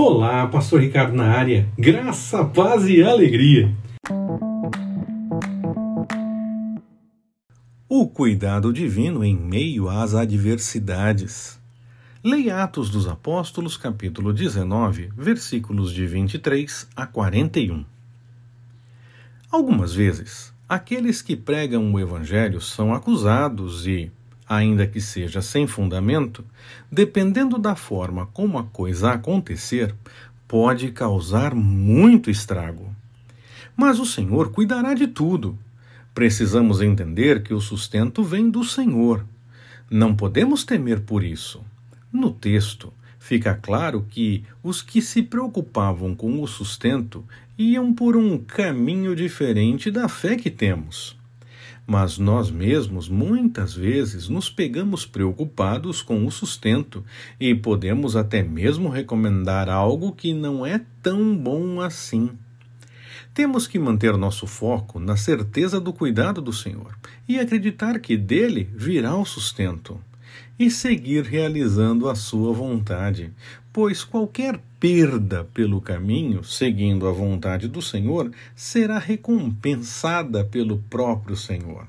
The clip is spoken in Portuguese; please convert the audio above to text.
Olá, Pastor Ricardo na área. Graça, paz e alegria. O cuidado divino em meio às adversidades. Leia Atos dos Apóstolos, capítulo 19, versículos de 23 a 41. Algumas vezes, aqueles que pregam o Evangelho são acusados e, ainda que seja sem fundamento, dependendo da forma como a coisa acontecer, pode causar muito estrago. Mas o Senhor cuidará de tudo. Precisamos entender que o sustento vem do Senhor. Não podemos temer por isso. No texto, fica claro que os que se preocupavam com o sustento iam por um caminho diferente da fé que temos. Mas nós mesmos muitas vezes nos pegamos preocupados com o sustento e podemos até mesmo recomendar algo que não é tão bom assim. Temos que manter nosso foco na certeza do cuidado do Senhor e acreditar que dele virá o sustento e seguir realizando a sua vontade, pois qualquer perda pelo caminho, seguindo a vontade do Senhor, será recompensada pelo próprio Senhor.